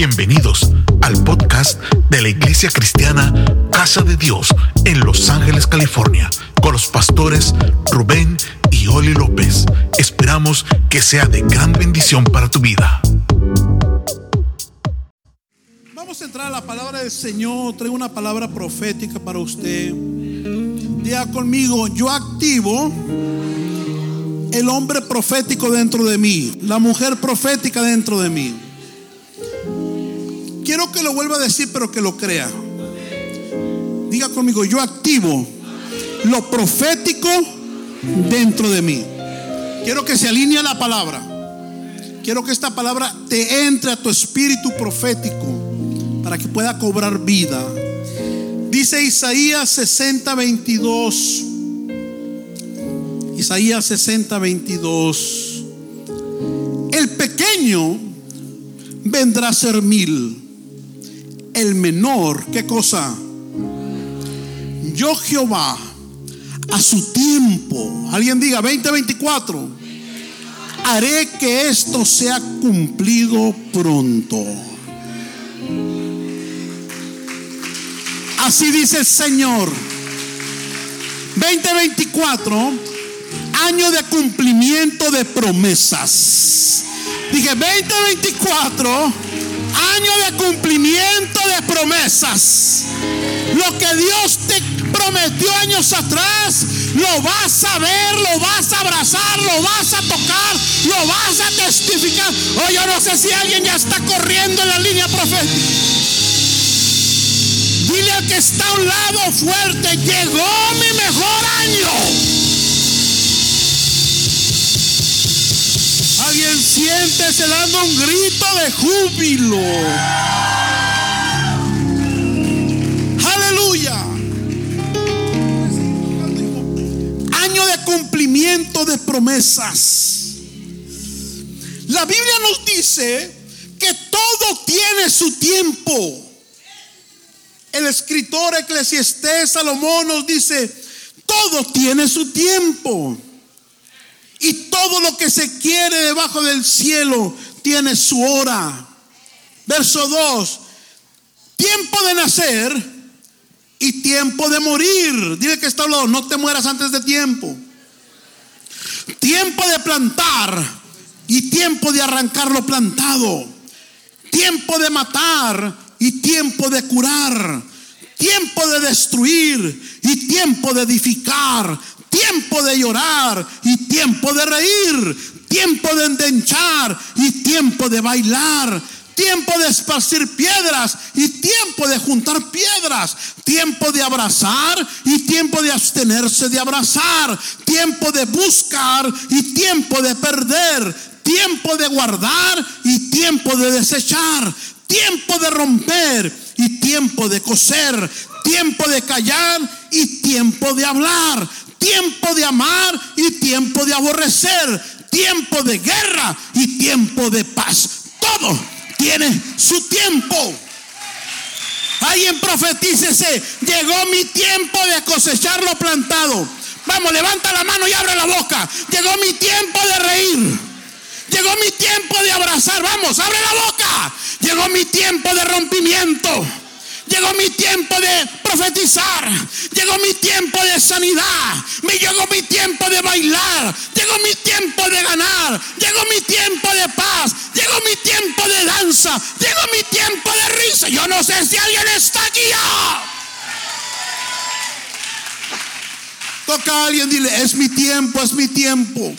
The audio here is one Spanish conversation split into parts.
Bienvenidos al podcast de la Iglesia Cristiana Casa de Dios en Los Ángeles, California, con los pastores Rubén y Oli López. Esperamos que sea de gran bendición para tu vida. Vamos a entrar a la palabra del Señor. Traigo una palabra profética para usted. Diga conmigo, yo activo el hombre profético dentro de mí, la mujer profética dentro de mí. Quiero que lo vuelva a decir, pero que lo crea. Diga conmigo, yo activo lo profético dentro de mí. Quiero que se alinee la palabra. Quiero que esta palabra te entre a tu espíritu profético para que pueda cobrar vida. Dice Isaías 60, 22. Isaías 60, 22. El pequeño vendrá a ser mil el menor, ¿qué cosa? Yo Jehová, a su tiempo, alguien diga 2024, haré que esto sea cumplido pronto. Así dice el Señor. 2024, año de cumplimiento de promesas. Dije 2024 año de cumplimiento de promesas. Lo que Dios te prometió años atrás, lo vas a ver, lo vas a abrazar, lo vas a tocar, lo vas a testificar. Oh, yo no sé si alguien ya está corriendo en la línea profética. Dile al que está a un lado fuerte, llegó mi mejor año. Alguien siente dando un grito de júbilo. Aleluya. Año de cumplimiento de promesas. La Biblia nos dice que todo tiene su tiempo. El escritor eclesiastés Salomón nos dice, todo tiene su tiempo. Y todo lo que se quiere debajo del cielo tiene su hora. Verso 2. Tiempo de nacer y tiempo de morir. Dile que está hablando, no te mueras antes de tiempo. Tiempo de plantar y tiempo de arrancar lo plantado. Tiempo de matar y tiempo de curar. Tiempo de destruir y tiempo de edificar tiempo de llorar y tiempo de reír, tiempo de endenchar y tiempo de bailar, tiempo de esparcir piedras y tiempo de juntar piedras, tiempo de abrazar y tiempo de abstenerse de abrazar, tiempo de buscar y tiempo de perder, tiempo de guardar y tiempo de desechar, tiempo de romper y tiempo de coser, tiempo de callar y tiempo de hablar, tiempo de amar y tiempo de aborrecer, tiempo de guerra y tiempo de paz. Todo tiene su tiempo. Alguien profetícese, llegó mi tiempo de cosechar lo plantado. Vamos, levanta la mano y abre la boca. Llegó mi tiempo de reír. Llegó mi tiempo de abrazar. Vamos, abre la boca. Llegó mi tiempo de rompimiento. Llegó mi tiempo de profetizar. Llegó mi tiempo de sanidad. Me llegó mi tiempo de bailar. Llegó mi tiempo de ganar. Llegó mi tiempo de paz. Llegó mi tiempo de danza. Llegó mi tiempo de risa. Yo no sé si alguien está aquí Toca a alguien, dile, es mi tiempo, es mi tiempo.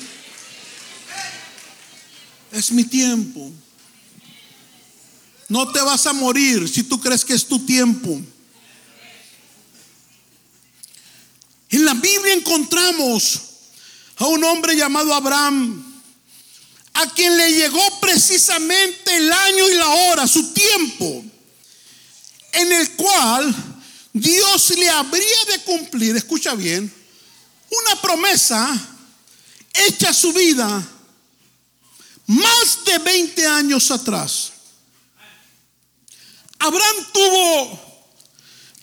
Es mi tiempo. No te vas a morir si tú crees que es tu tiempo. En la Biblia encontramos a un hombre llamado Abraham, a quien le llegó precisamente el año y la hora, su tiempo, en el cual Dios le habría de cumplir, escucha bien, una promesa hecha a su vida más de 20 años atrás. Abraham tuvo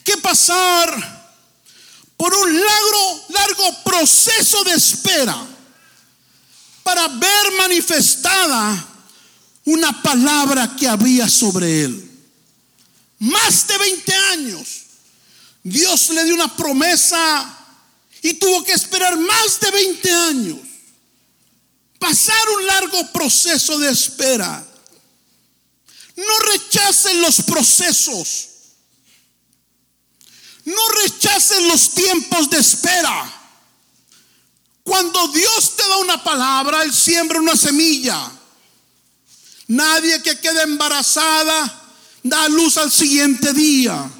que pasar por un largo, largo proceso de espera para ver manifestada una palabra que había sobre él. Más de 20 años. Dios le dio una promesa y tuvo que esperar más de 20 años. Pasar un largo proceso de espera. No rechacen los procesos. No rechacen los tiempos de espera. Cuando Dios te da una palabra, Él siembra una semilla. Nadie que quede embarazada da luz al siguiente día.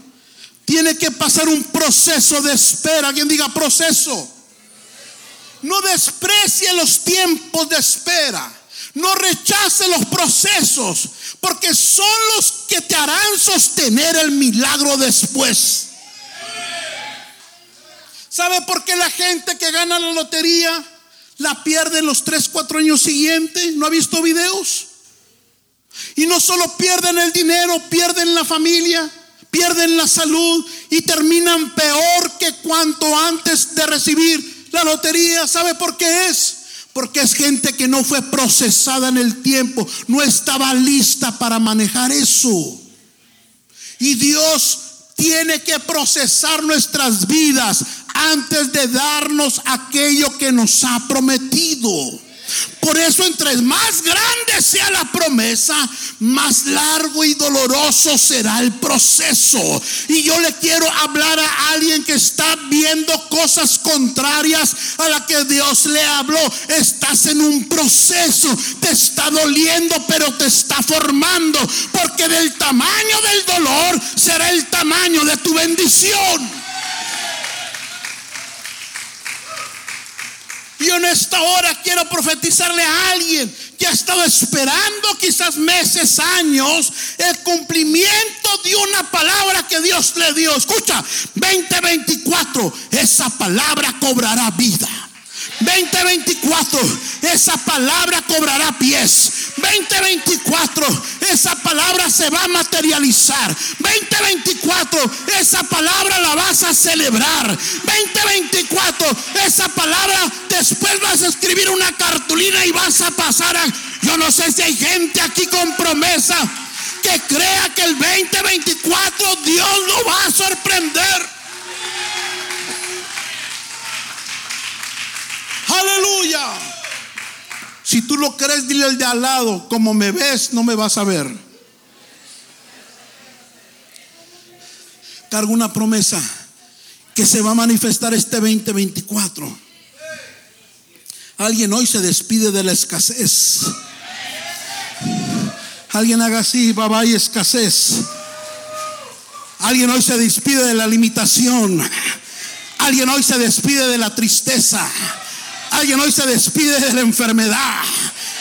Tiene que pasar un proceso de espera. Alguien diga proceso. No desprecie los tiempos de espera. No rechace los procesos, porque son los que te harán sostener el milagro después. ¿Sabe por qué la gente que gana la lotería la pierde en los 3, 4 años siguientes? ¿No ha visto videos? Y no solo pierden el dinero, pierden la familia, pierden la salud y terminan peor que cuanto antes de recibir la lotería. ¿Sabe por qué es? Porque es gente que no fue procesada en el tiempo, no estaba lista para manejar eso. Y Dios tiene que procesar nuestras vidas antes de darnos aquello que nos ha prometido. Por eso entre más grande sea la promesa, más largo y doloroso será el proceso. Y yo le quiero hablar a alguien que está viendo cosas contrarias a la que Dios le habló. Estás en un proceso, te está doliendo, pero te está formando. Porque del tamaño del dolor será el tamaño de tu bendición. Y en esta hora quiero profetizarle a alguien que ha estado esperando quizás meses, años, el cumplimiento de una palabra que Dios le dio. Escucha, 2024, esa palabra cobrará vida. 2024, esa palabra cobrará pies. 2024, esa palabra se va a materializar. 2024, esa palabra la vas a celebrar. 2024, esa palabra después vas a escribir una cartulina y vas a pasar a... Yo no sé si hay gente aquí con promesa que crea que el 2024 Dios lo va a sorprender. Aleluya. Si tú lo crees, dile al de al lado, como me ves, no me vas a ver. Cargo una promesa que se va a manifestar este 2024. Alguien hoy se despide de la escasez. Alguien haga así, baba y escasez. Alguien hoy se despide de la limitación. Alguien hoy se despide de la tristeza. Alguien hoy se despide de la enfermedad.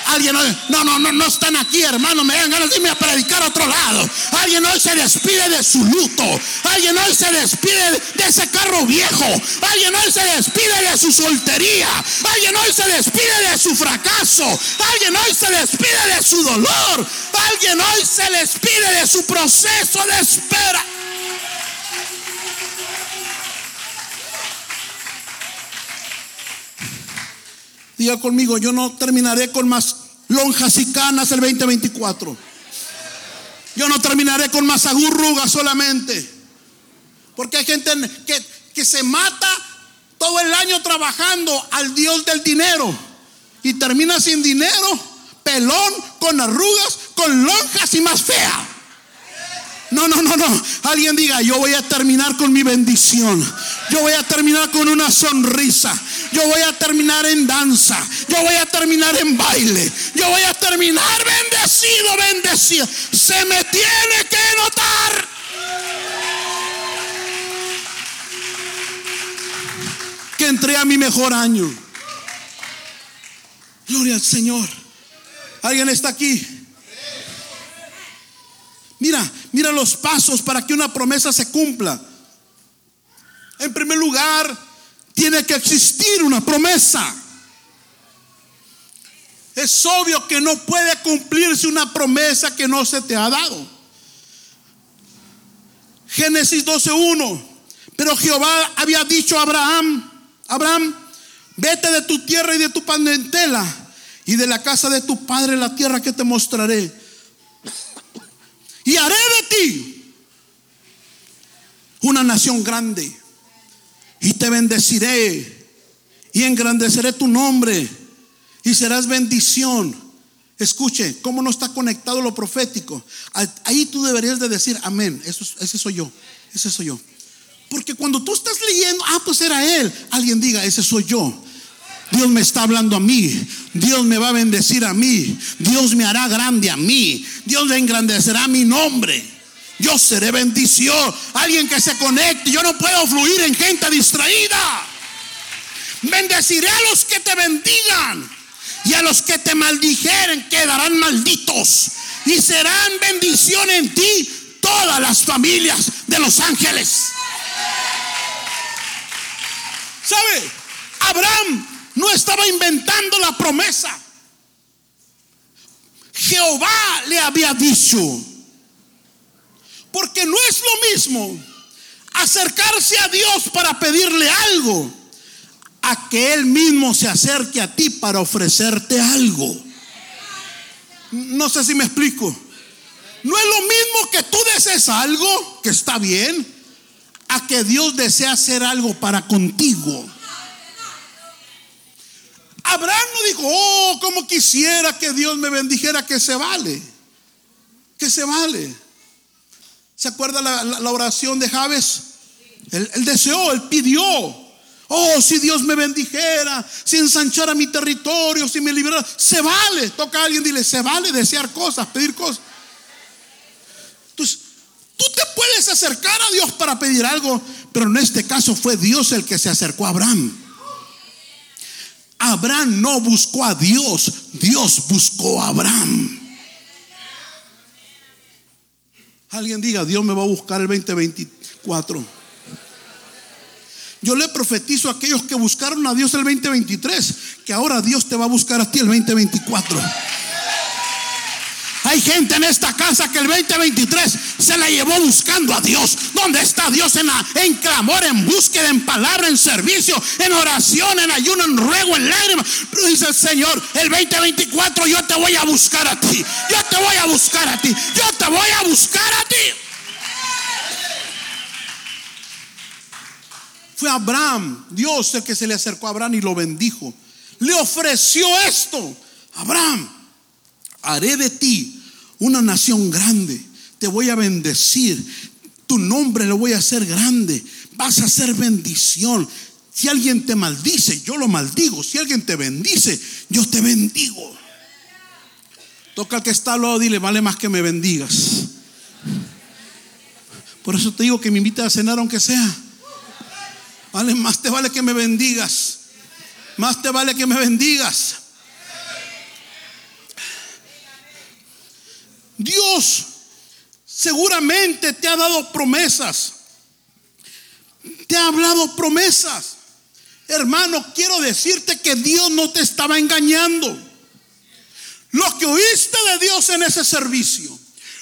Alguien hoy, no, no, no, no están aquí, hermano. Me dan ganas de irme a predicar a otro lado. Alguien hoy se despide de su luto. Alguien hoy se despide de ese carro viejo. Alguien hoy se despide de su soltería. Alguien hoy se despide de su fracaso. Alguien hoy se despide de su dolor. Alguien hoy se despide de su proceso de espera. Diga conmigo, yo no terminaré con más lonjas y canas el 2024. Yo no terminaré con más agurrugas solamente. Porque hay gente que, que se mata todo el año trabajando al Dios del dinero y termina sin dinero, pelón, con arrugas, con lonjas y más fea. No, no, no, no. Alguien diga, yo voy a terminar con mi bendición. Yo voy a terminar con una sonrisa. Yo voy a terminar en danza. Yo voy a terminar en baile. Yo voy a terminar bendecido, bendecido. Se me tiene que notar. Que entré a mi mejor año. Gloria al Señor. ¿Alguien está aquí? Mira, mira los pasos para que una promesa se cumpla. En primer lugar, tiene que existir una promesa. Es obvio que no puede cumplirse una promesa que no se te ha dado. Génesis 12:1. Pero Jehová había dicho a Abraham, Abraham, vete de tu tierra y de tu parentela y de la casa de tu padre la tierra que te mostraré y haré de ti una nación grande y te bendeciré y engrandeceré tu nombre y serás bendición. Escuche, ¿cómo no está conectado lo profético? Ahí tú deberías de decir amén. Eso, ese soy yo. Ese soy yo. Porque cuando tú estás leyendo, ah, pues era él. Alguien diga, ese soy yo. Dios me está hablando a mí. Dios me va a bendecir a mí. Dios me hará grande a mí. Dios engrandecerá mi nombre. Yo seré bendición. Alguien que se conecte. Yo no puedo fluir en gente distraída. Bendeciré a los que te bendigan. Y a los que te maldijeren quedarán malditos. Y serán bendición en ti todas las familias de los ángeles. ¿Sabe? Abraham no estaba inventando la promesa. Jehová le había dicho, porque no es lo mismo acercarse a Dios para pedirle algo, a que Él mismo se acerque a ti para ofrecerte algo. No sé si me explico. No es lo mismo que tú desees algo, que está bien, a que Dios desea hacer algo para contigo. Abraham no dijo, oh, como quisiera que Dios me bendijera, que se vale, que se vale. ¿Se acuerda la, oración de Javes? Él, deseó, él pidió. Oh, si Dios me bendijera, si ensanchara mi territorio, si me liberara, se vale. Toca a alguien, dile, se vale desear cosas, pedir cosas. Entonces, tú te puedes acercar a Dios para pedir algo, pero en este caso fue Dios el que se acercó a Abraham. Abraham no buscó a Dios, Dios buscó a Abraham. Alguien diga, Dios me va a buscar el 2024. Yo le profetizo a aquellos que buscaron a Dios el 2023, que ahora Dios te va a buscar a ti el 2024. Hay gente en esta casa que el 2023 se la llevó buscando a Dios. ¿Dónde está Dios? En, en clamor, en búsqueda, en palabra, en servicio, en oración, en ayuno, en ruego, en lágrimas. Pero dice el Señor, el 2024 yo te voy a buscar a ti. Yo te voy a buscar a ti. Yo te voy a buscar a ti. Fue Abraham, Dios el que se le acercó a Abraham y lo bendijo. Le ofreció esto. Abraham, haré de ti una nación grande. Te voy a bendecir. Tu nombre lo voy a hacer grande. Vas a ser bendición. Si alguien te maldice, yo lo maldigo. Si alguien te bendice, yo te bendigo. Toca al que está al lado, dile, vale más que me bendigas. Por eso te digo que me invita a cenar aunque sea. Vale, más te vale que me bendigas. Más te vale que me bendigas. Dios seguramente te ha dado promesas. Te ha hablado promesas. Hermano, quiero decirte que Dios no te estaba engañando. Lo que oíste de Dios en ese servicio,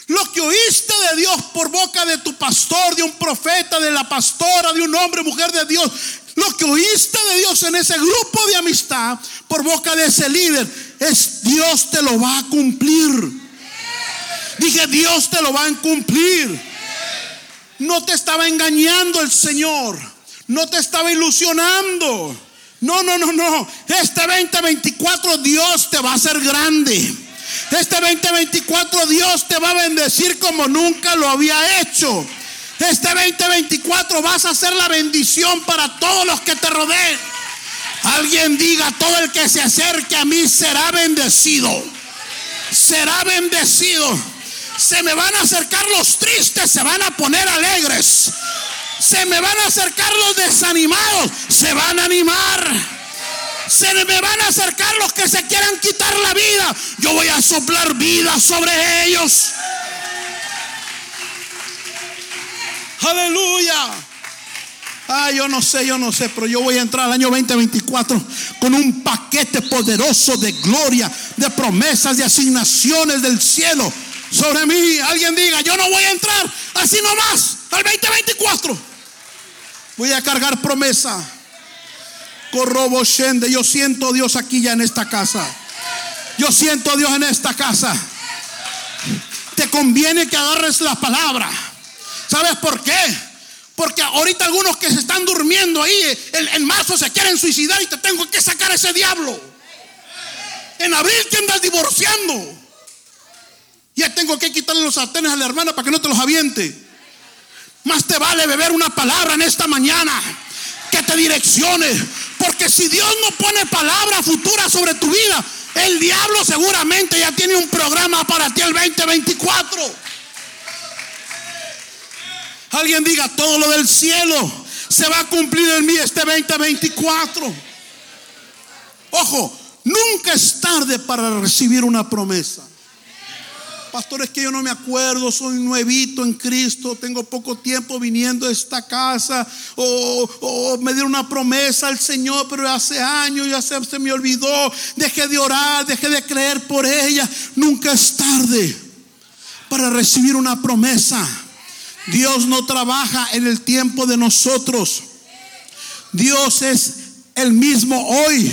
lo que oíste de Dios por boca de tu pastor, de un profeta, de la pastora, de un hombre, mujer de Dios, lo que oíste de Dios en ese grupo de amistad por boca de ese líder, es Dios te lo va a cumplir. Dije, Dios te lo va a cumplir. No te estaba engañando el Señor. No te estaba ilusionando. No, no, no, no. Este 2024 Dios te va a hacer grande. Este 2024 Dios te va a bendecir como nunca lo había hecho. Este 2024 vas a ser la bendición para todos los que te rodeen. Alguien diga, todo el que se acerque a mí será bendecido. Será bendecido. Se me van a acercar los tristes, se van a poner alegres. Se me van a acercar los desanimados, se van a animar. Se me van a acercar los que se quieran quitar la vida. Yo voy a soplar vida sobre ellos. Aleluya. Ah, yo no sé, yo no sé, pero yo voy a entrar al año 2024 con un paquete poderoso de gloria, de promesas, de asignaciones del cielo sobre mí. Alguien diga, yo no voy a entrar así nomás al 2024. Voy a cargar promesa. Corrobo Shende. Yo siento a Dios aquí ya en esta casa. Yo siento a Dios en esta casa. Te conviene que agarres la palabra. ¿Sabes por qué? Porque ahorita algunos que se están durmiendo ahí en, en marzo se quieren suicidar y te tengo que sacar ese diablo. En abril te andas divorciando. Ya tengo que quitarle los sartenes a la hermana para que no te los aviente. Más te vale beber una palabra en esta mañana que te direccione. Porque si Dios no pone palabra futura sobre tu vida, el diablo seguramente ya tiene un programa para ti el 2024. Alguien diga, todo lo del cielo se va a cumplir en mí este 2024. Ojo, nunca es tarde para recibir una promesa. Pastor, es que yo no me acuerdo, soy nuevito en Cristo, tengo poco tiempo viniendo a esta casa, o, me dieron una promesa al Señor, pero hace años ya se, se me olvidó, dejé de orar, dejé de creer por ella. Nunca es tarde para recibir una promesa. Dios no trabaja en el tiempo de nosotros. Dios es el mismo hoy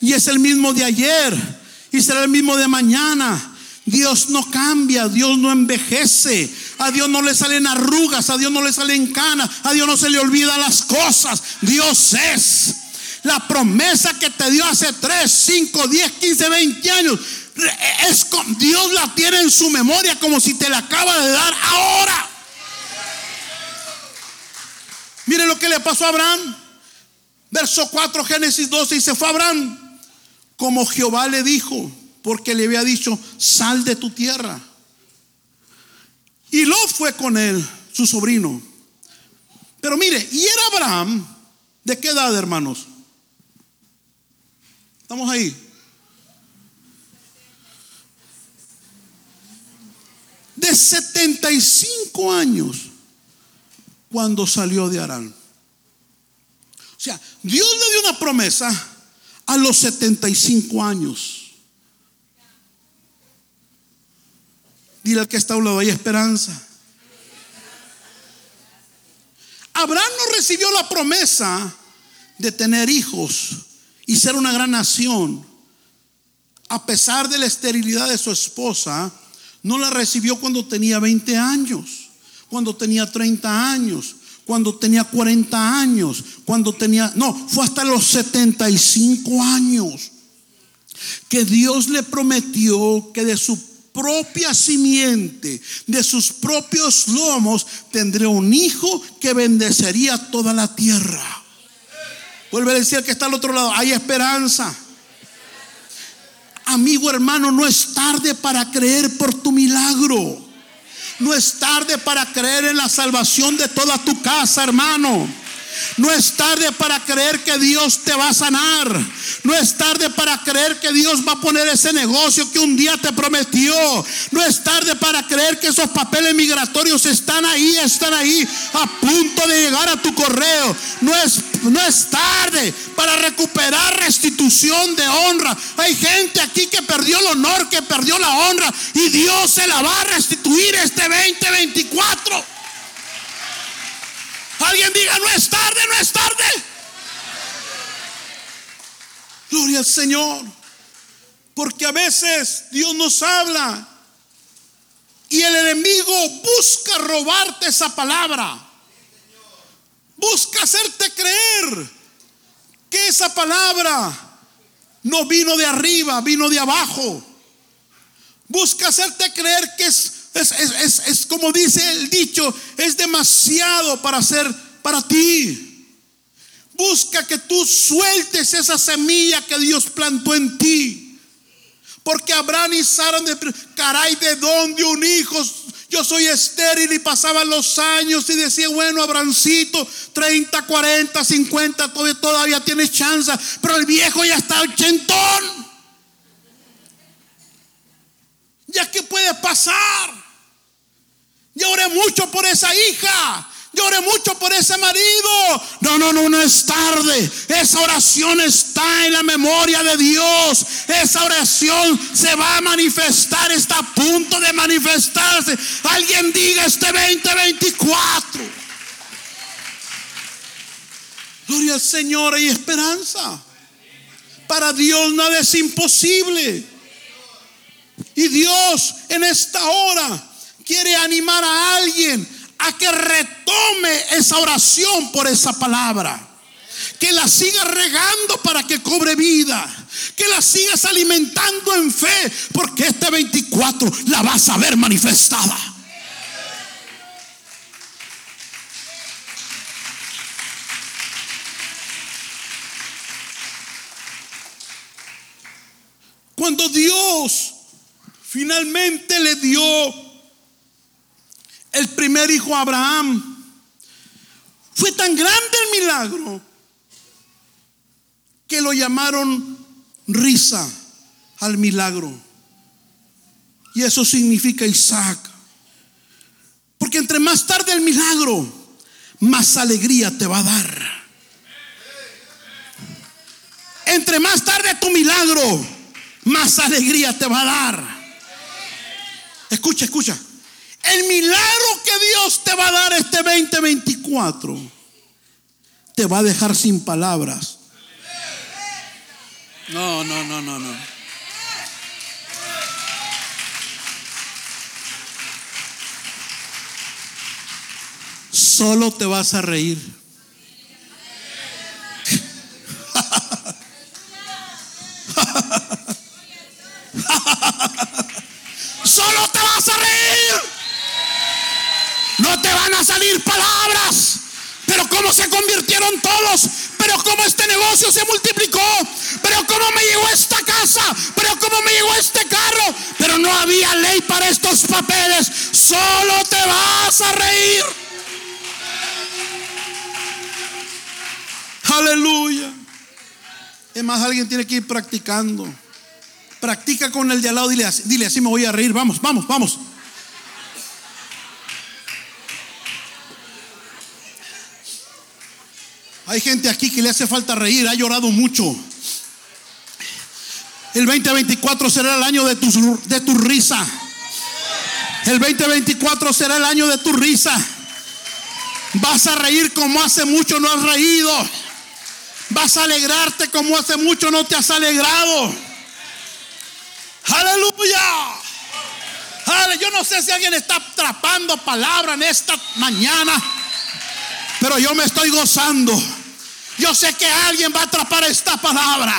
y es el mismo de ayer y será el mismo de mañana. Dios no cambia, Dios no envejece, a Dios no le salen arrugas, a Dios no le salen canas, a Dios no se le olvida las cosas. Dios es. La promesa que te dio hace 3, 5, 10, 15, 20 años, es, Dios la tiene en su memoria como si te la acaba de dar ahora. Mire lo que le pasó a Abraham. Verso 4, Génesis 12, y se fue Abraham como Jehová le dijo porque le había dicho, sal de tu tierra. Y Lot fue con él, su sobrino. Pero mire, y era Abraham, ¿de qué edad, hermanos? Estamos ahí. De 75 años cuando salió de Arán. O sea, Dios le dio una promesa a los 75 años. Dile al que está a un lado, hay esperanza. Abraham no recibió la promesa de tener hijos y ser una gran nación. A pesar de la esterilidad de su esposa, no la recibió cuando tenía 20 años, cuando tenía 30 años, cuando tenía 40 años, cuando tenía, no, fue hasta los 75 años que Dios le prometió que de su propia simiente, de sus propios lomos, tendré un hijo que bendecería toda la tierra. Vuelve a decir que está al otro lado, hay esperanza. Amigo hermano, no es tarde para creer por tu milagro. No es tarde para creer en la salvación de toda tu casa, hermano. No es tarde para creer que Dios te va a sanar. No es tarde para creer que Dios va a poner ese negocio que un día te prometió. No es tarde para creer que esos papeles migratorios están ahí, están ahí a punto de llegar a tu correo. No es, no es tarde para recuperar restitución de honra. Hay gente aquí que perdió el honor, que perdió la honra y Dios se la va a restituir este 2024. Alguien diga, no es tarde, no es tarde. Gloria al Señor. Porque a veces Dios nos habla y el enemigo busca robarte esa palabra. Busca hacerte creer que esa palabra no vino de arriba, vino de abajo. Busca hacerte creer que es es, como dice el dicho, es demasiado para ser para ti. Busca que tú sueltes esa semilla que Dios plantó en ti. Porque Abraham y Sara, caray, ¿de dónde un hijo? Yo soy estéril y pasaban los años y decía, bueno, Abrancito, 30, 40, 50, todavía, todavía tienes chance. Pero el viejo ya está ochentón. ¿Ya qué puede pasar? Lloré mucho por esa hija. Lloré mucho por ese marido. No, no, no, no es tarde. Esa oración está en la memoria de Dios. Esa oración se va a manifestar, está a punto de manifestarse. Alguien diga este 2024. Gloria al Señor, hay esperanza. Para Dios nada es imposible. Y Dios en esta hora quiere animar a alguien a que retome esa oración por esa palabra. Que la sigas regando para que cobre vida. Que la sigas alimentando en fe. Porque este 24 la vas a ver manifestada. Cuando Dios finalmente le dio el primer hijo Abraham, fue tan grande el milagro que lo llamaron risa al milagro. Y eso significa Isaac. Porque entre más tarde el milagro, más alegría te va a dar. Entre más tarde tu milagro, más alegría te va a dar. Escucha, escucha. El milagro que Dios te va a dar este 2024 te va a dejar sin palabras. No, no, no, no, no. Solo te vas a reír. No te van a salir palabras. Pero cómo se convirtieron todos. Pero cómo este negocio se multiplicó. Pero cómo me llegó esta casa. Pero cómo me llegó este carro. Pero no había ley para estos papeles. Solo te vas a reír. Aleluya. Es más, alguien tiene que ir practicando. Practica con el de al lado, dile dile así me voy a reír. Vamos, vamos, vamos. Hay gente aquí que le hace falta reír, ha llorado mucho. El 2024 será el año de tu, de tu risa. El 2024 será el año de tu risa. Vas a reír como hace mucho no has reído. Vas a alegrarte como hace mucho no te has alegrado. Aleluya. Yo no sé si alguien está atrapando palabra en esta mañana, pero yo me estoy gozando. Yo sé que alguien va a atrapar esta palabra.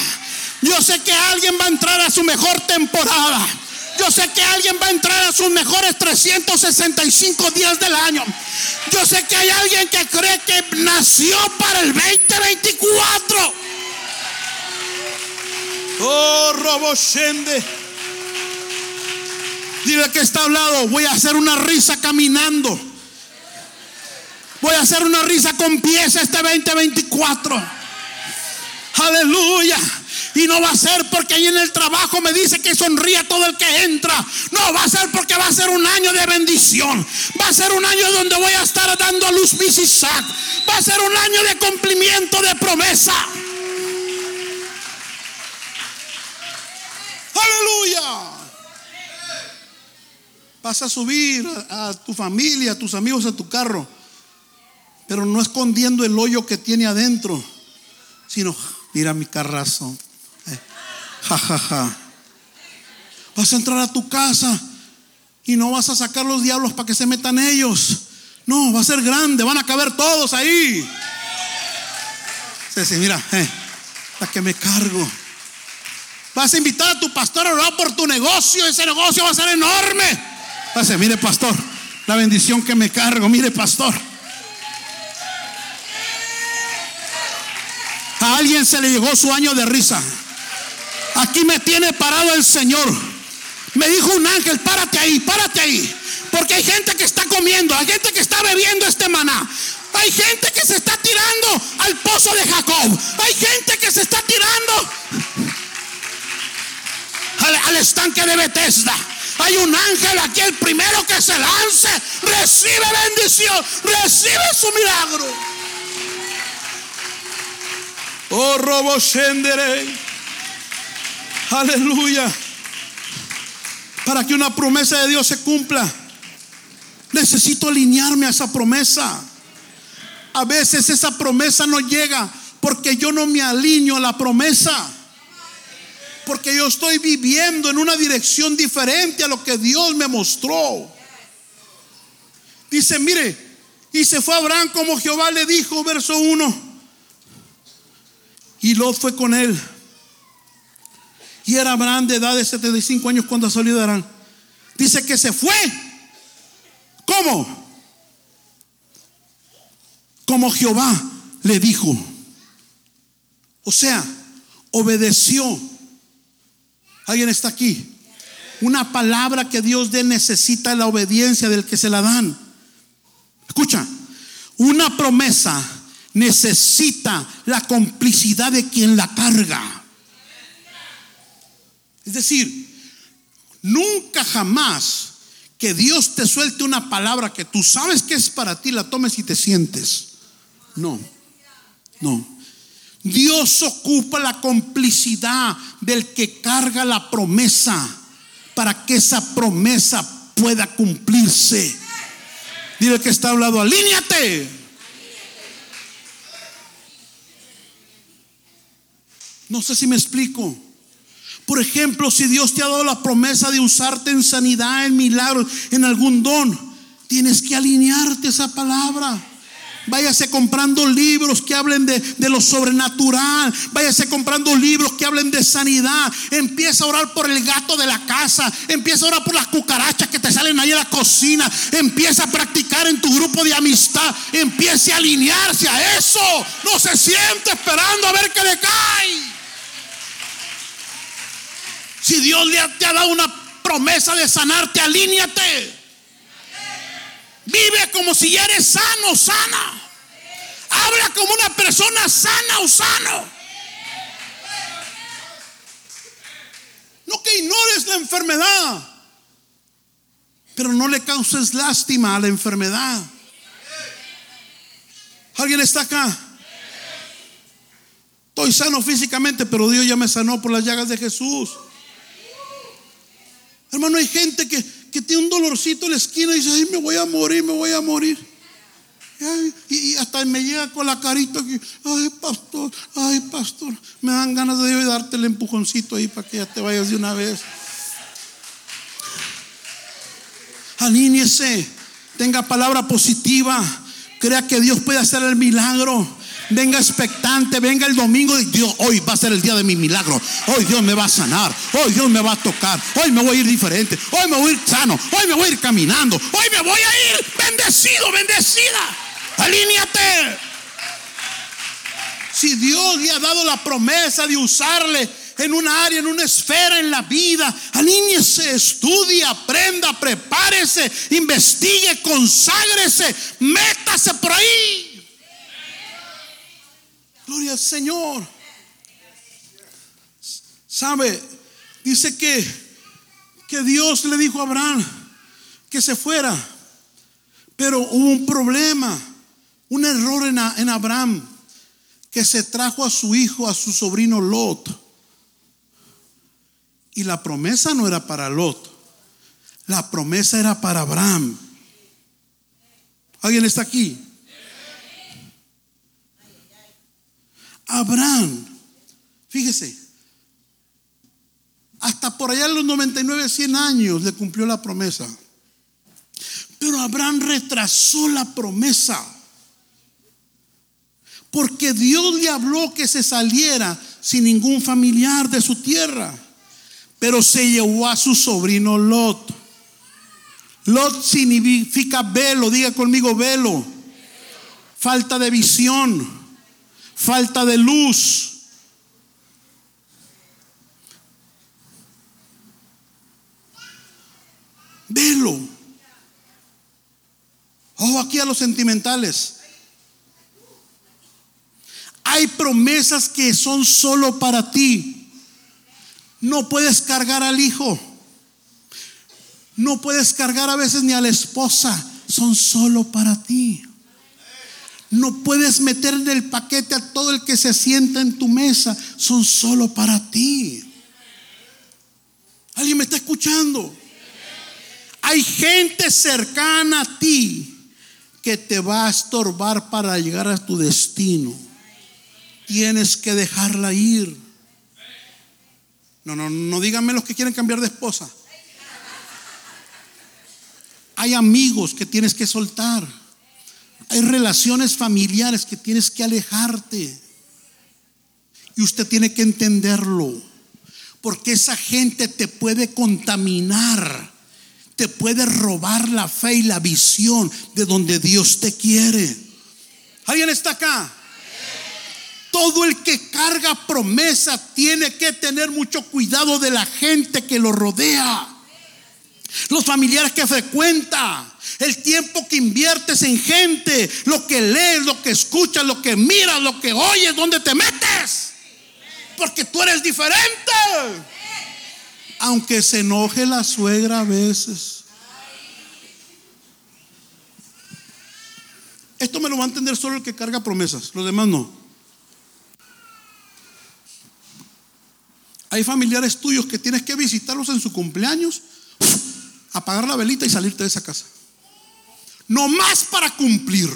Yo sé que alguien va a entrar a su mejor temporada. Yo sé que alguien va a entrar a sus mejores 365 días del año. Yo sé que hay alguien que cree que nació para el 2024. Oh, Robo Shende. Dile que está hablado. Voy a hacer una risa caminando. Voy a hacer una risa con pies este 2024. Aleluya. Y no va a ser porque ahí en el trabajo me dice que sonría todo el que entra. No, va a ser porque va a ser un año de bendición. Va a ser un año donde voy a estar dando a luz mis Isaac. Va a ser un año de cumplimiento de promesa. Aleluya. Vas a subir a, tu familia, a tus amigos a tu carro, pero no escondiendo el hoyo que tiene adentro, sino, mira mi carrazo, eh, ja, ja, ja. Vas a entrar a tu casa y no vas a sacar los diablos para que se metan ellos. No, va a ser grande, van a caber todos ahí. Sí, sí, mira, eh, la que me cargo. Vas a invitar a tu pastor a orar por tu negocio, ese negocio va a ser enorme mire pastor, la bendición que me cargo, mire pastor. A alguien se le llegó su año de risa. Aquí me tiene parado el Señor. Me dijo un ángel, párate ahí, párate ahí. Porque hay gente que está comiendo, hay gente que está bebiendo este maná. Hay gente que se está tirando al pozo de Jacob. Hay gente que se está tirando al, estanque de Bethesda. Hay un ángel aquí, el primero que se lance, recibe bendición, recibe su milagro. Oh, robo Aleluya. Para que una promesa de Dios se cumpla, necesito alinearme a esa promesa. A veces esa promesa no llega porque yo no me alineo a la promesa porque yo estoy viviendo en una dirección diferente a lo que Dios me mostró. Dice, mire, Y se fue Abraham como Jehová le dijo, verso 1. Y Lot fue con él. Y era Abraham de edad de 75 años cuando salió de Arán. Dice que se fue. ¿Cómo? Como Jehová le dijo. O sea, obedeció. ¿Alguien está aquí? Una palabra que Dios dé necesita la obediencia del que se la dan. Escucha, una promesa necesita la complicidad de quien la carga. Es decir, nunca jamás que Dios te suelte una palabra que tú sabes que es para ti, la tomes y te sientes. No, no. Dios ocupa la complicidad del que carga la promesa para que esa promesa pueda cumplirse. Dile que está hablando, alíñate. No sé si me explico. Por ejemplo, si Dios te ha dado la promesa de usarte en sanidad, en milagros, en algún don, tienes que alinearte a esa palabra. Váyase comprando libros que hablen de, de, lo sobrenatural. Váyase comprando libros que hablen de sanidad. Empieza a orar por el gato de la casa. Empieza a orar por las cucarachas que te salen ahí en la cocina. Empieza a practicar en tu grupo de amistad. Empiece a alinearse a eso. No se siente esperando a ver qué le cae. Si Dios te ha dado una promesa de sanarte, alíñate. Vive como si eres sano, sana. Habla como una persona sana o sano. No que ignores la enfermedad, pero no le causes lástima a la enfermedad. ¿Alguien está acá? Estoy sano físicamente, pero Dios ya me sanó por las llagas de Jesús. Hermano, hay gente que, tiene un dolorcito en la esquina y dice, ay, me voy a morir, me voy a morir. y, hasta me llega con la carita que, ay, pastor, ay, pastor, me dan ganas de darte el empujoncito ahí para que ya te vayas de una vez. Alíñese, tenga palabra positiva, crea que Dios puede hacer el milagro. Venga expectante, venga el domingo y Dios, hoy va a ser el día de mi milagro. Hoy Dios me va a sanar, hoy Dios me va a tocar, hoy me voy a ir diferente, hoy me voy a ir sano, hoy me voy a ir caminando, hoy me voy a ir bendecido, bendecida. Alíñate. Si Dios le ha dado la promesa de usarle en una área, en una esfera en la vida. Alíñese, estudie, aprenda, prepárese, investigue, conságrese, métase por ahí. Gloria al Señor. ¿Sabe? Dice que, que Dios le dijo a Abraham que se fuera. Pero hubo un problema, un error en, en Abraham, que se trajo a su hijo, a su sobrino Lot. Y la promesa no era para Lot, la promesa era para Abraham. ¿Alguien está aquí? Abraham, fíjese, hasta por allá en los 99, 100 años le cumplió la promesa. Pero Abraham retrasó la promesa. Porque Dios le habló que se saliera sin ningún familiar de su tierra. Pero se llevó a su sobrino Lot. Lot significa velo, diga conmigo velo. Falta de visión falta de luz. Velo. Ojo aquí a los sentimentales. Hay promesas que son solo para ti. No puedes cargar al hijo. No puedes cargar a veces ni a la esposa. Son solo para ti. No puedes meter en el paquete a todo el que se sienta en tu mesa. Son solo para ti. ¿Alguien me está escuchando? Hay gente cercana a ti que te va a estorbar para llegar a tu destino. Tienes que dejarla ir. No, no, no díganme los que quieren cambiar de esposa. Hay amigos que tienes que soltar Hay relaciones familiares que tienes que alejarte. Y usted tiene que entenderlo. Porque esa gente te puede contaminar. Te puede robar la fe y la visión de donde Dios te quiere. ¿Alguien está acá? Todo el que carga promesa tiene que tener mucho cuidado de la gente que lo rodea. Los familiares que frecuenta, el tiempo que inviertes en gente, lo que lees, lo que escuchas, lo que miras, lo que oyes, donde te metes. Porque tú eres diferente. Aunque se enoje la suegra a veces. Esto me lo va a entender solo el que carga promesas, los demás no. Hay familiares tuyos que tienes que visitarlos en su cumpleaños, apagar la velita y salirte de esa casa. No más para cumplir.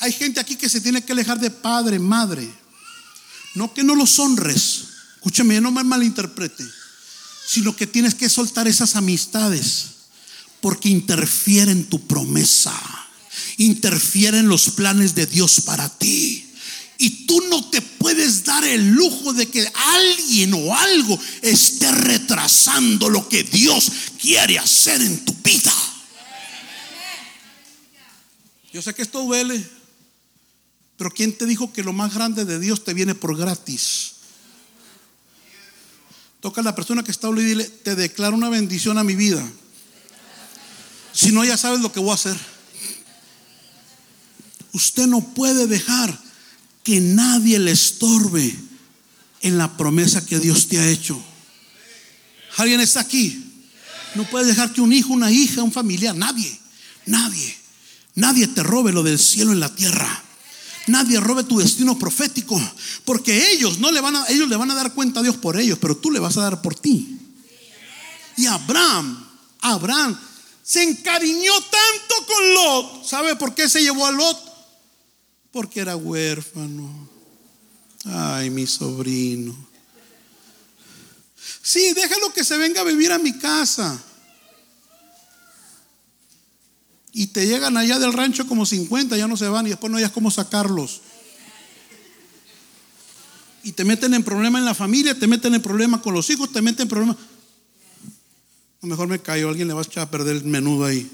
Hay gente aquí que se tiene que alejar de padre, madre. No que no los honres. Escúcheme, no me malinterprete. Sino que tienes que soltar esas amistades. Porque interfieren tu promesa. Interfieren los planes de Dios para ti. Y tú no te puedes dar el lujo de que alguien o algo esté retrasando lo que Dios quiere hacer en tu vida. Yo sé que esto duele, pero ¿quién te dijo que lo más grande de Dios te viene por gratis? Toca a la persona que está hablando y dile, te declaro una bendición a mi vida. Si no, ya sabes lo que voy a hacer. Usted no puede dejar que nadie le estorbe en la promesa que Dios te ha hecho. ¿Alguien está aquí? No puedes dejar que un hijo, una hija, un familiar, nadie, nadie, nadie te robe lo del cielo en la tierra. Nadie robe tu destino profético, porque ellos no le van a ellos le van a dar cuenta a Dios por ellos, pero tú le vas a dar por ti. Y Abraham, Abraham se encariñó tanto con Lot. ¿Sabe por qué se llevó a Lot? Porque era huérfano. Ay, mi sobrino. Sí, déjalo que se venga a vivir a mi casa. Y te llegan allá del rancho como 50, ya no se van y después no hayas cómo sacarlos. Y te meten en problema en la familia, te meten en problema con los hijos, te meten en problema. A lo mejor me cayó, alguien le va a echar a perder el menudo ahí.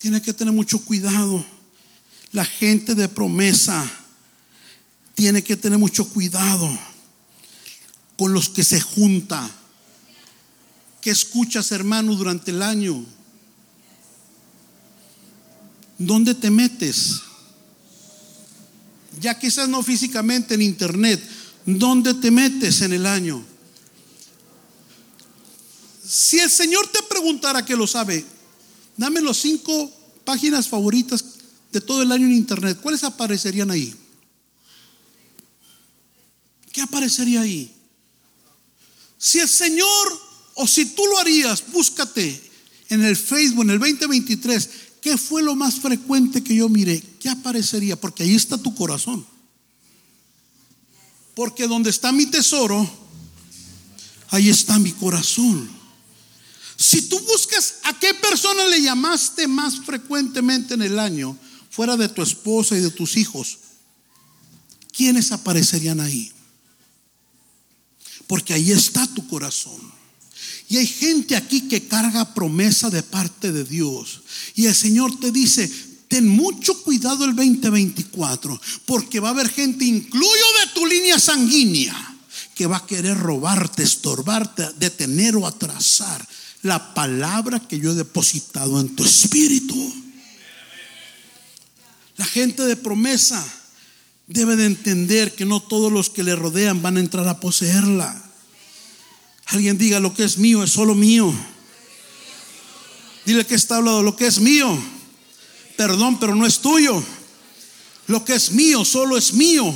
Tiene que tener mucho cuidado. La gente de promesa tiene que tener mucho cuidado con los que se junta. ¿Qué escuchas, hermano, durante el año? ¿Dónde te metes? Ya quizás no físicamente en internet. ¿Dónde te metes en el año? Si el Señor te preguntara que lo sabe, Dame los cinco páginas favoritas de todo el año en internet. ¿Cuáles aparecerían ahí? ¿Qué aparecería ahí? Si el Señor, o si tú lo harías, búscate en el Facebook, en el 2023, ¿qué fue lo más frecuente que yo miré? ¿Qué aparecería? Porque ahí está tu corazón. Porque donde está mi tesoro, ahí está mi corazón. Si tú buscas a qué persona le llamaste más frecuentemente en el año, fuera de tu esposa y de tus hijos, ¿quiénes aparecerían ahí? Porque ahí está tu corazón. Y hay gente aquí que carga promesa de parte de Dios. Y el Señor te dice, ten mucho cuidado el 2024, porque va a haber gente, incluyo de tu línea sanguínea, que va a querer robarte, estorbarte, detener o atrasar la palabra que yo he depositado en tu espíritu. La gente de promesa debe de entender que no todos los que le rodean van a entrar a poseerla. Alguien diga, lo que es mío es solo mío. Dile que está hablando, lo que es mío, perdón, pero no es tuyo. Lo que es mío, solo es mío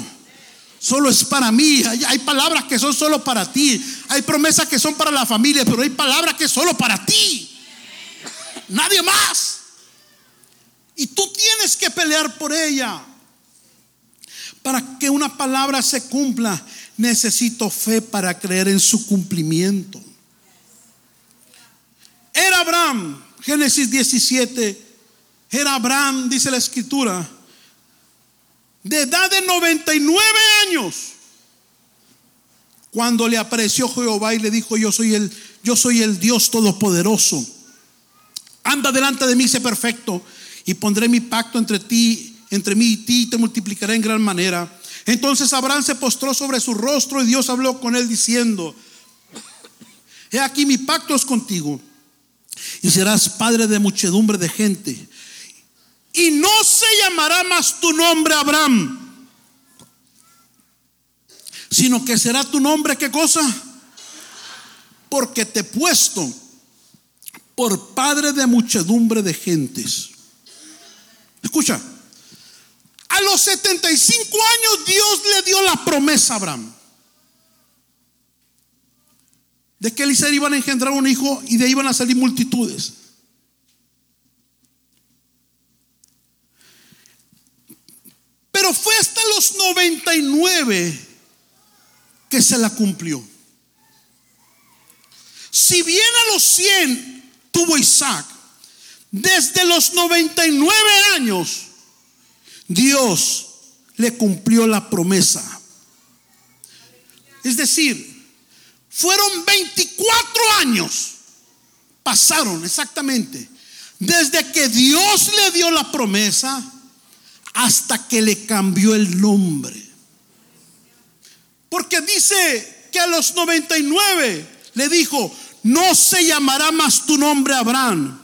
solo es para mí. Hay, palabras que son solo para ti. Hay promesas que son para la familia, pero hay palabras que solo para ti. Nadie más. Y tú tienes que pelear por ella. Para que una palabra se cumpla, necesito fe para creer en su cumplimiento. Abraham, Génesis 17, era Abraham, dice la escritura, de edad de 99 años, cuando le apareció Jehová y le dijo, yo soy el, yo soy el Dios todopoderoso. Anda delante de mí, sé perfecto, y pondré mi pacto entre ti, entre mí y ti, y te multiplicaré en gran manera. Entonces Abraham se postró sobre su rostro y Dios habló con él diciendo, he aquí mi pacto es contigo, y serás padre de muchedumbre de gente. Y no se llamará más tu nombre Abraham, sino que será tu nombre, ¿qué cosa? Porque te he puesto por padre de muchedumbre de gentes. Escucha, a los 75 años Dios le dio la promesa a Abraham de que Eliseo iban a engendrar un hijo y de ahí iban a salir multitudes. Pero fue hasta los 99 que se la cumplió. Si bien a los 100 tuvo Isaac, desde los 99 años Dios le cumplió la promesa. Es decir, fueron 24 años, pasaron exactamente, desde que Dios le dio la promesa hasta que le cambió el nombre. Porque dice que a los 99 le dijo, no se llamará más tu nombre Abraham,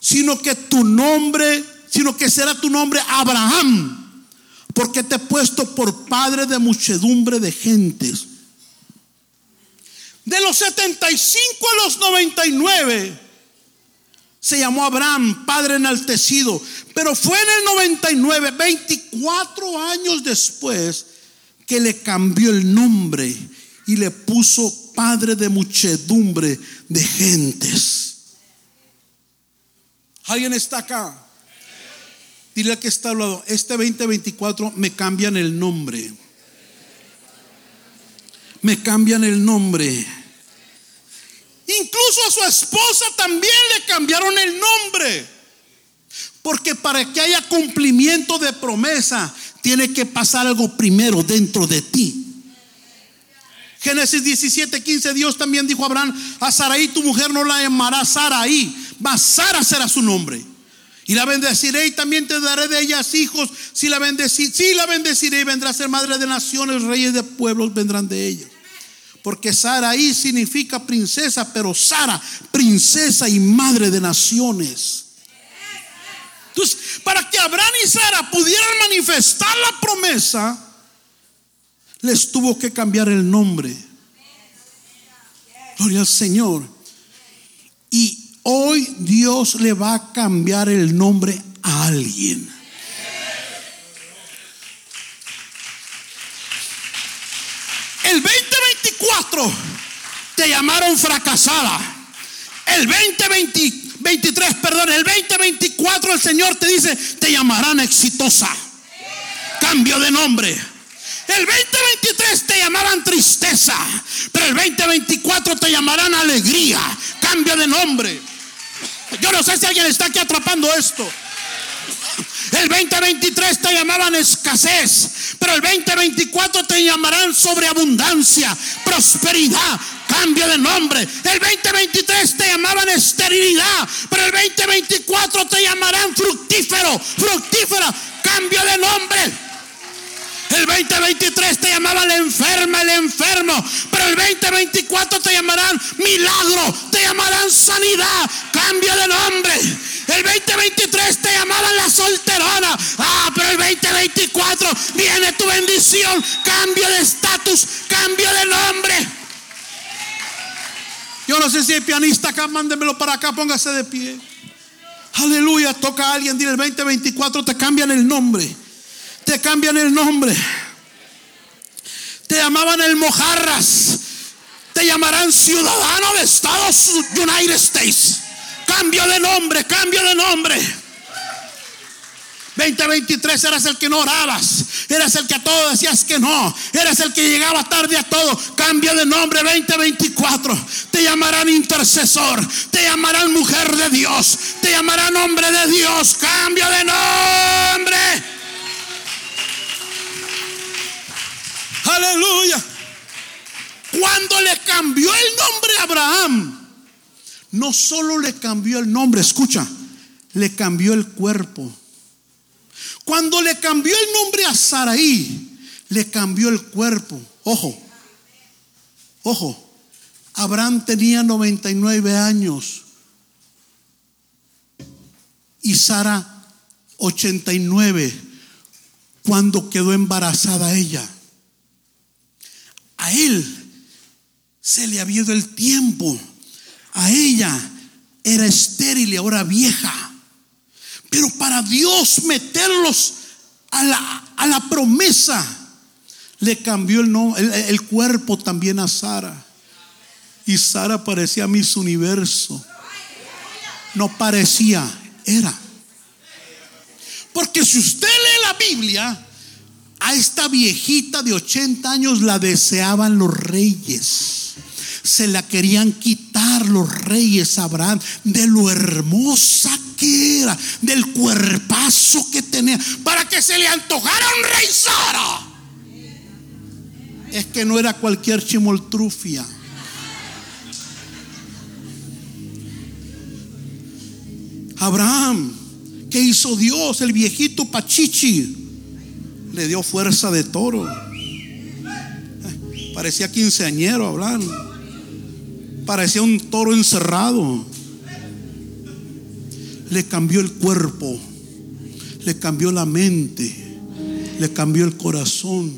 sino que tu nombre, sino que será tu nombre Abraham, porque te he puesto por padre de muchedumbre de gentes. De los 75 a los 99 se llamó Abraham, padre enaltecido, pero fue en el 99, 24 años después, que le cambió el nombre y le puso padre de muchedumbre de gentes. ¿Alguien está acá? Dile que está hablando, este 2024 me cambian el nombre. Me cambian el nombre. Incluso a su esposa también le cambiaron el nombre. Porque para que haya cumplimiento de promesa, tiene que pasar algo primero dentro de ti. Génesis 17, 15, Dios también dijo a Abraham, a Saraí tu mujer no la llamará Saraí, mas Sara será su nombre. Y la bendeciré y también te daré de ellas hijos. Si la, si la bendeciré y vendrá a ser madre de naciones, reyes de pueblos vendrán de ella. Porque Saraí significa princesa, pero Sara, princesa y madre de naciones. Entonces, para que Abraham y Sara pudieran manifestar la promesa, les tuvo que cambiar el nombre. Gloria al Señor. Y hoy Dios le va a cambiar el nombre a alguien. El 2024 te llamaron fracasada. El 2023, perdón, el 2024 el Señor te dice, te llamarán exitosa. Cambio de nombre. El 2023 te llamaban tristeza, pero el 2024 te llamarán alegría. Cambio de nombre. Yo no sé si alguien está aquí atrapando esto. El 2023 te llamaban escasez, pero el 2024 te llamarán sobreabundancia, prosperidad, cambio de nombre. El 2023 te llamaban esterilidad, pero el 2024 te llamarán fructífero, fructífera, cambio de nombre. El 2023 te llamaban la enferma, el enfermo. Pero el 2024 te llamarán milagro, te llamarán sanidad, cambio de nombre. El 2023 te llamaban la solterona. Ah, pero el 2024 viene tu bendición, cambio de estatus, cambio de nombre. Yo no sé si hay pianista acá, mándemelo para acá, póngase de pie. Aleluya, toca a alguien, dile el 2024 te cambian el nombre te cambian el nombre. Te llamaban el Mojarras. Te llamarán ciudadano de Estados United States. Cambio de nombre, cambio de nombre. 2023 eras el que no orabas, eras el que a todo decías que no, eras el que llegaba tarde a todo. Cambia de nombre 2024. Te llamarán intercesor, te llamarán mujer de Dios, te llamarán hombre de Dios. Cambia de nombre. Aleluya. Cuando le cambió el nombre a Abraham, no solo le cambió el nombre, escucha, le cambió el cuerpo. Cuando le cambió el nombre a Saraí, le cambió el cuerpo. Ojo, ojo, Abraham tenía 99 años y Sara 89 cuando quedó embarazada ella. A él se le había ido el tiempo. A ella era estéril y ahora vieja. Pero para Dios meterlos a la, a la promesa, le cambió el, el, el, cuerpo también a Sara. Y Sara parecía Miss Universo. No parecía, era. Porque si usted lee la Biblia, a esta viejita de 80 años la deseaban los reyes se la querían quitar los reyes Abraham de lo hermosa que era, del cuerpazo que tenía, para que se le antojara un rey Sara. Es que no era cualquier chimoltrufia. Abraham, ¿qué hizo Dios? El viejito Pachichi le dio fuerza de toro. Parecía quinceañero hablando. Parecía un toro encerrado. Le cambió el cuerpo, le cambió la mente, le cambió el corazón.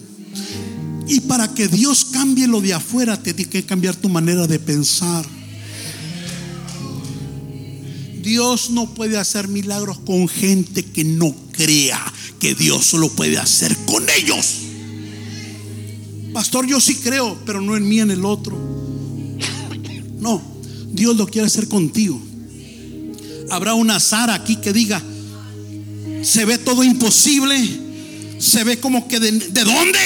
Y para que Dios cambie lo de afuera, te tiene que cambiar tu manera de pensar. Dios no puede hacer milagros con gente que no crea Dios solo puede hacer con ellos. Pastor, yo sí creo, pero no en mí, en el otro. No, Dios lo quiere hacer contigo. Habrá una Sara aquí que diga, se ve todo imposible, se ve como que de, de dónde.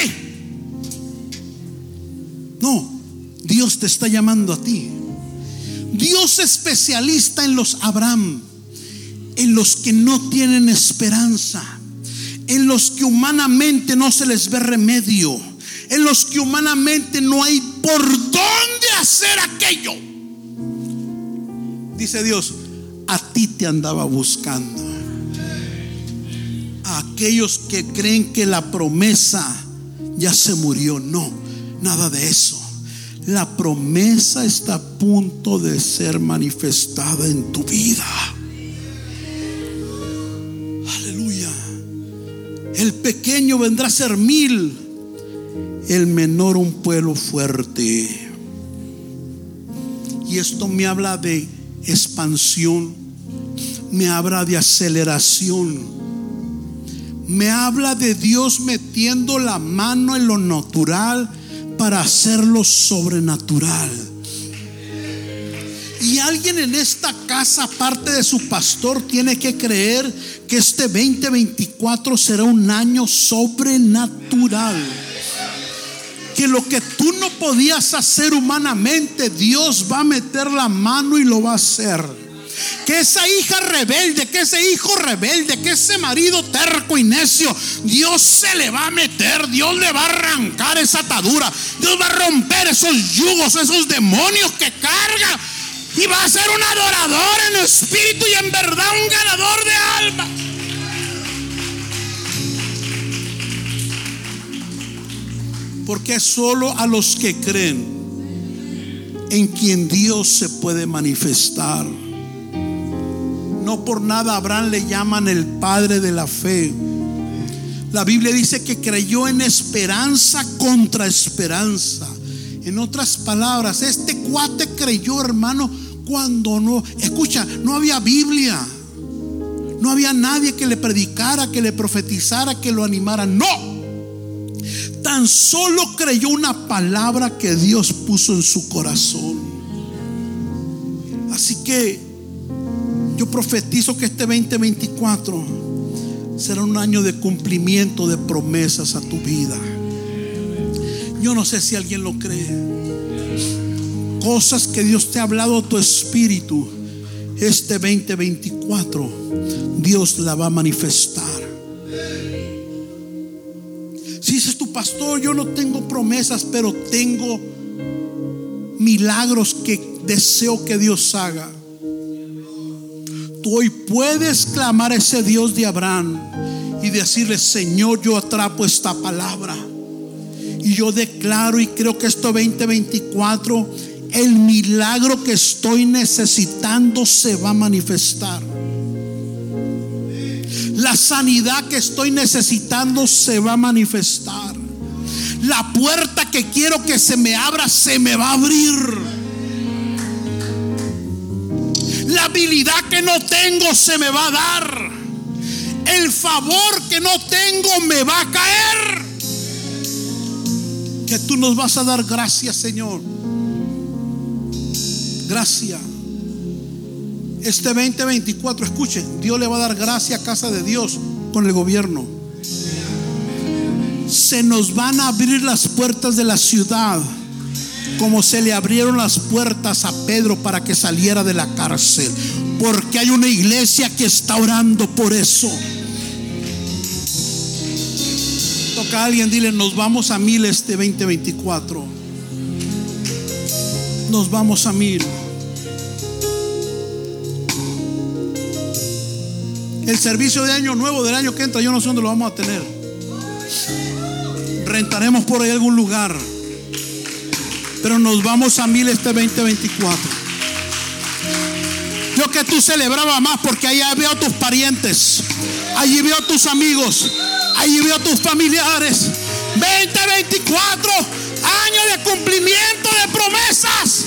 No, Dios te está llamando a ti. Dios especialista en los Abraham, en los que no tienen esperanza, en los que humanamente no se les ve remedio, en los que humanamente no hay por dónde hacer aquello dice Dios, a ti te andaba buscando. A aquellos que creen que la promesa ya se murió. No, nada de eso. La promesa está a punto de ser manifestada en tu vida. El pequeño vendrá a ser mil, el menor un pueblo fuerte. Y esto me habla de expansión, me habla de aceleración, me habla de Dios metiendo la mano en lo natural para hacerlo sobrenatural. Y alguien en esta casa, aparte de su pastor, tiene que creer que este 2024 será un año sobrenatural que lo que tú no podías hacer humanamente, Dios va a meter la mano y lo va a hacer. Que esa hija rebelde, que ese hijo rebelde, que ese marido terco y necio, Dios se le va a meter, Dios le va a arrancar esa atadura, Dios va a romper esos yugos, esos demonios que carga y va a ser un adorador en espíritu y en verdad un ganador de alma. Porque solo a los que creen en quien Dios se puede manifestar. No por nada Abraham le llaman el padre de la fe. La Biblia dice que creyó en esperanza contra esperanza. En otras palabras, este cuate creyó, hermano, cuando no, escucha, no había Biblia. No había nadie que le predicara, que le profetizara, que lo animara. No tan solo creyó una palabra que Dios puso en su corazón. Así que yo profetizo que este 2024 será un año de cumplimiento de promesas a tu vida. Yo no sé si alguien lo cree. Cosas que Dios te ha hablado a tu espíritu. Este 2024 Dios la va a manifestar. Si dices tu pastor, yo no tengo promesas, pero tengo milagros que deseo que Dios haga. Tú hoy puedes clamar a ese Dios de Abraham y decirle, Señor, yo atrapo esta palabra. Y yo declaro y creo que esto 2024, el milagro que estoy necesitando se va a manifestar. La sanidad que estoy necesitando se va a manifestar. La puerta que quiero que se me abra se me va a abrir. La habilidad que no tengo se me va a dar. El favor que no tengo me va a caer. Que tú nos vas a dar gracias, Señor. Gracias. Este 2024, escuche, Dios le va a dar gracia a casa de Dios con el gobierno. Se nos van a abrir las puertas de la ciudad como se le abrieron las puertas a Pedro para que saliera de la cárcel. Porque hay una iglesia que está orando por eso. Toca a alguien, dile, nos vamos a mil este 2024. Nos vamos a mil. El servicio de año nuevo del año que entra, yo no sé dónde lo vamos a tener. Rentaremos por ahí algún lugar. Pero nos vamos a mil este 2024. Yo que tú celebraba más porque allá veo tus parientes. Allí veo tus amigos. Allí veo tus familiares. 2024, año de cumplimiento de promesas.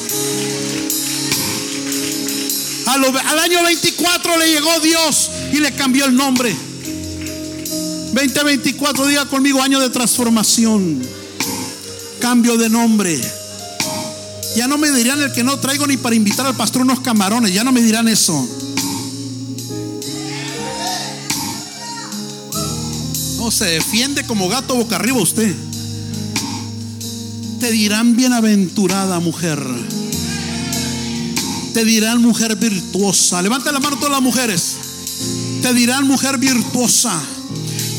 Al, año 24 le llegó Dios y le cambió el nombre. 2024, diga conmigo, año de transformación. Cambio de nombre. Ya no me dirán el que no traigo ni para invitar al pastor unos camarones. Ya no me dirán eso. No se defiende como gato boca arriba usted. Te dirán bienaventurada mujer. Te dirán mujer virtuosa. Levanta la mano todas las mujeres. Te dirán mujer virtuosa.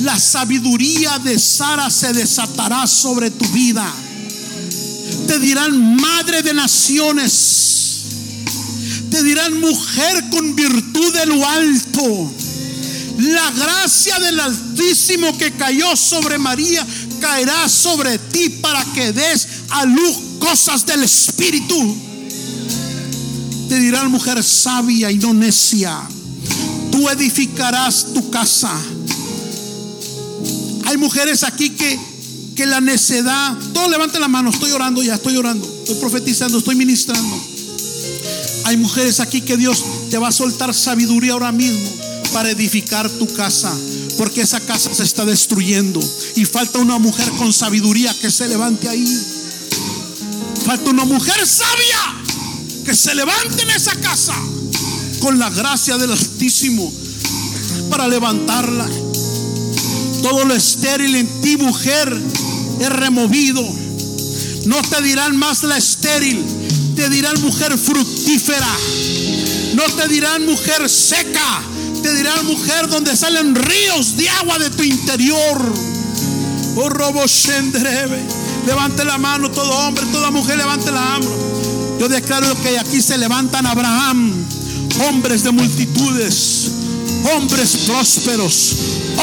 La sabiduría de Sara se desatará sobre tu vida. Te dirán madre de naciones. Te dirán mujer con virtud de lo alto. La gracia del Altísimo que cayó sobre María caerá sobre ti para que des a luz cosas del Espíritu te dirán mujer sabia y no necia. Tú edificarás tu casa. Hay mujeres aquí que, que la necedad, todos levanten la mano, estoy orando ya, estoy orando, estoy profetizando, estoy ministrando. Hay mujeres aquí que Dios te va a soltar sabiduría ahora mismo para edificar tu casa, porque esa casa se está destruyendo y falta una mujer con sabiduría que se levante ahí. Falta una mujer sabia que se levante en esa casa con la gracia del Altísimo para levantarla. Todo lo estéril en ti, mujer, es removido. No te dirán más la estéril, te dirán mujer fructífera. No te dirán mujer seca, te dirán mujer donde salen ríos de agua de tu interior. Oh, robo Levante la mano todo hombre, toda mujer, levante la mano. Yo declaro que aquí se levantan Abraham, hombres de multitudes, hombres prósperos,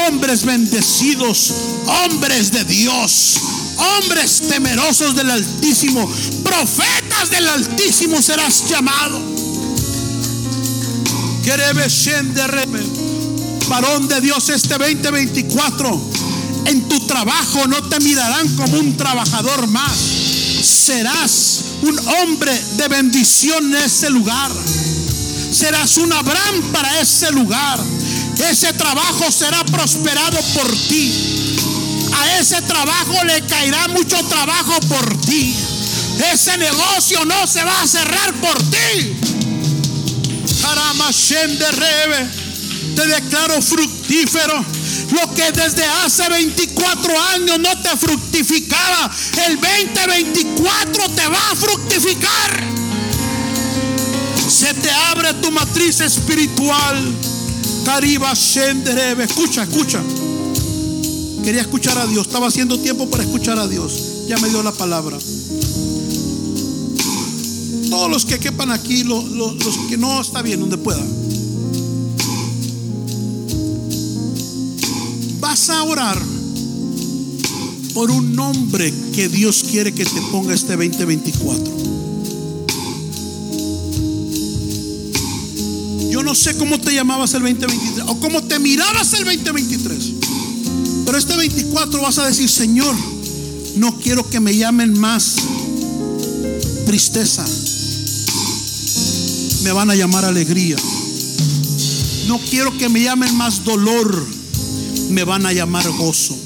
hombres bendecidos, hombres de Dios, hombres temerosos del Altísimo, profetas del Altísimo serás llamado. Varón de Dios este 2024, en tu trabajo no te mirarán como un trabajador más, serás un hombre de bendición en ese lugar. Serás un Abraham para ese lugar. Ese trabajo será prosperado por ti. A ese trabajo le caerá mucho trabajo por ti. Ese negocio no se va a cerrar por ti. Te declaro fructífero. Lo que desde hace 24 años no te fructificaba, el 2024 te va a fructificar. Se te abre tu matriz espiritual. Cariba Shenderebe. Escucha, escucha. Quería escuchar a Dios. Estaba haciendo tiempo para escuchar a Dios. Ya me dio la palabra. Todos los que quepan aquí, los, que no está bien, donde pueda. Vas a orar por un nombre que Dios quiere que te ponga este 2024. Yo no sé cómo te llamabas el 2023 o cómo te mirabas el 2023. Pero este 24 vas a decir, Señor, no quiero que me llamen más tristeza. Me van a llamar alegría. No quiero que me llamen más dolor. Me van a llamar gozo.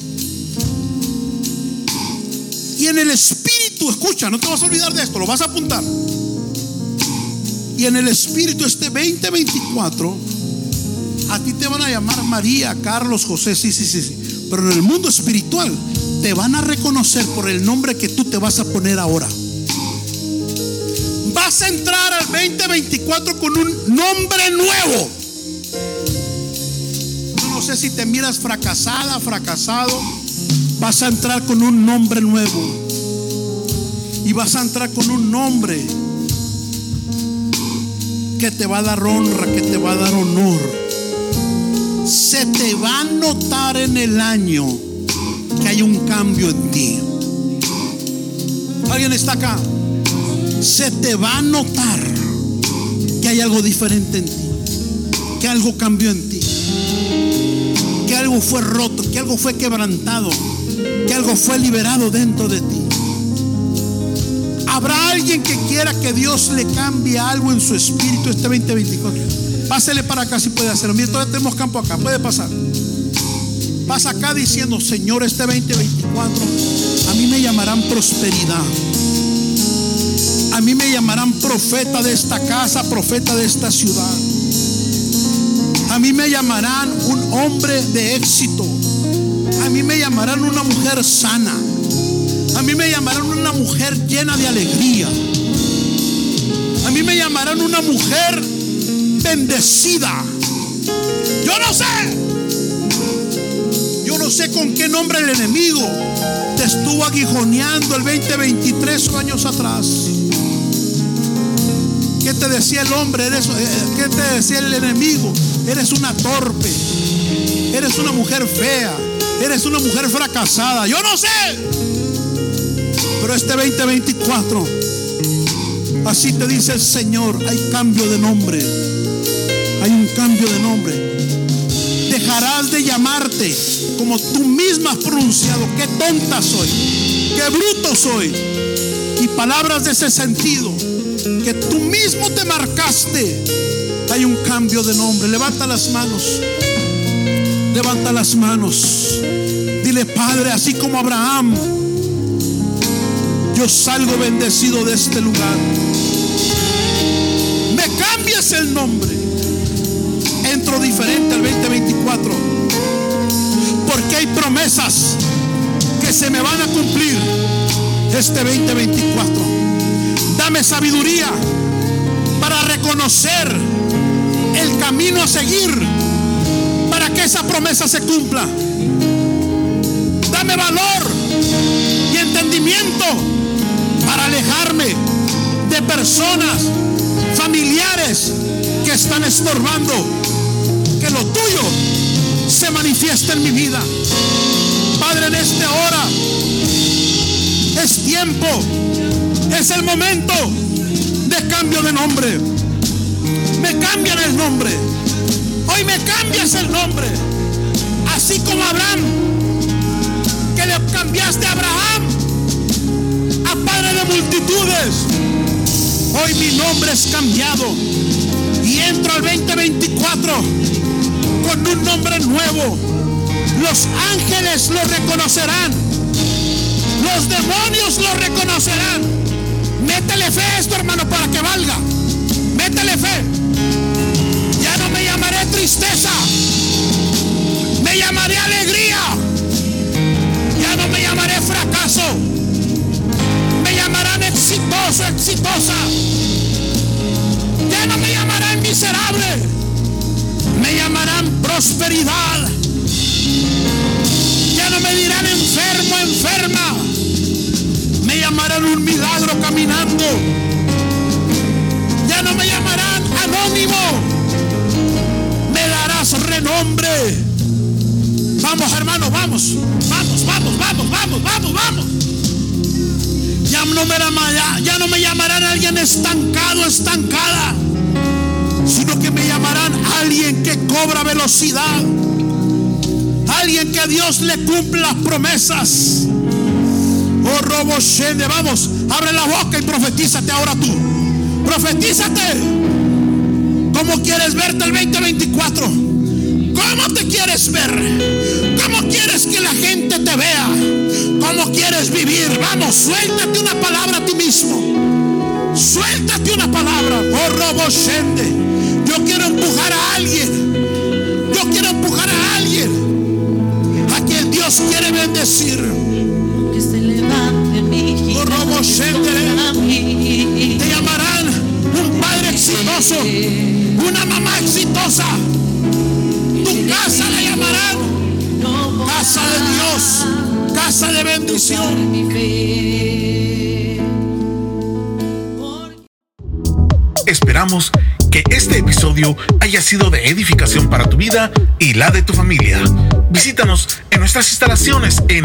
Y en el espíritu, escucha, no te vas a olvidar de esto, lo vas a apuntar. Y en el espíritu este 2024, a ti te van a llamar María, Carlos, José, sí, sí, sí, sí. Pero en el mundo espiritual te van a reconocer por el nombre que tú te vas a poner ahora. Vas a entrar al 2024 con un nombre nuevo. Yo no sé si te miras fracasada, fracasado. Vas a entrar con un nombre nuevo. Y vas a entrar con un nombre que te va a dar honra, que te va a dar honor se te va a notar en el año que hay un cambio en ti. ¿Alguien está acá? Se te va a notar que hay algo diferente en ti, que algo cambió en ti, que algo fue roto, que algo fue quebrantado, que algo fue liberado dentro de ti. ¿Habrá alguien que quiera que Dios le cambie algo en su espíritu este 2024? Pásele para acá si puede hacerlo. Mira, todavía tenemos campo acá. Puede pasar. Pasa acá diciendo, Señor, este 2024, a mí me llamarán prosperidad. A mí me llamarán profeta de esta casa, profeta de esta ciudad. A mí me llamarán un hombre de éxito. A mí me llamarán una mujer sana. A mí me llamarán una mujer llena de alegría. A mí me llamarán una mujer bendecida. Yo no sé. Yo no sé con qué nombre el enemigo te estuvo aguijoneando el 2023 años atrás. ¿Qué te decía el hombre? Eres, eh, ¿Qué te decía el enemigo? Eres una torpe. Eres una mujer fea. Eres una mujer fracasada. Yo no sé. Pero este 2024, así te dice el Señor, hay cambio de nombre hay un cambio de nombre. Dejarás de llamarte como tú misma has pronunciado, qué tonta soy, qué bruto soy. Y palabras de ese sentido, que tú mismo te marcaste. Hay un cambio de nombre. Levanta las manos. Levanta las manos. Dile, Padre, así como Abraham, yo salgo bendecido de este lugar. Me cambias el nombre entro diferente al 2024. Porque hay promesas que se me van a cumplir este 2024. Dame sabiduría para reconocer el camino a seguir para que esa promesa se cumpla. Dame valor y entendimiento para alejarme de personas, familiares que están estorbando que lo tuyo se manifiesta en mi vida. Padre, en esta hora es tiempo, es el momento de cambio de nombre. Me cambian el nombre. Hoy me cambias el nombre. Así como Abraham, que le cambiaste a Abraham a padre de multitudes. Hoy mi nombre es cambiado y entro al 2024 con un nombre nuevo. Los ángeles lo reconocerán. Los demonios lo reconocerán. Métele fe a esto, hermano, para que valga. Métele fe. Ya no me llamaré triste tristeza. Me llamaré alegría. Ya no me llamaré fracaso. Me llamarán exitoso, exitosa. Ya no me llamarán miserable. Me llamarán prosperidad. Ya no me dirán enfermo, enferma. Me llamarán un milagro caminando. Ya no me llamarán anónimo. Me darás renombre. Vamos, hermanos, vamos. Vamos, vamos, vamos, vamos, vamos, vamos. Ya no me, ya no me llamarán alguien estancado, estancada. Sino que me llamarán alguien que cobra velocidad. Alguien que Dios le cumple las promesas. Oh, robo shende, vamos, abre la boca y profetízate ahora tú. Profetízate. ¿Cómo quieres verte el 2024? ¿Cómo te quieres ver? ¿Cómo quieres que la gente te vea? ¿Cómo quieres vivir? Vamos, suéltate una palabra a ti mismo. Suéltate una palabra. Oh, robo shende. Yo quiero empujar a alguien. Yo quiero empujar a alguien a quien Dios quiere bendecir. Te llamarán un padre exitoso, una mamá exitosa. Tu casa la llamarán casa de Dios, casa de bendición. Esperamos que este episodio haya sido de edificación para tu vida y la de tu familia. Visítanos en nuestras instalaciones en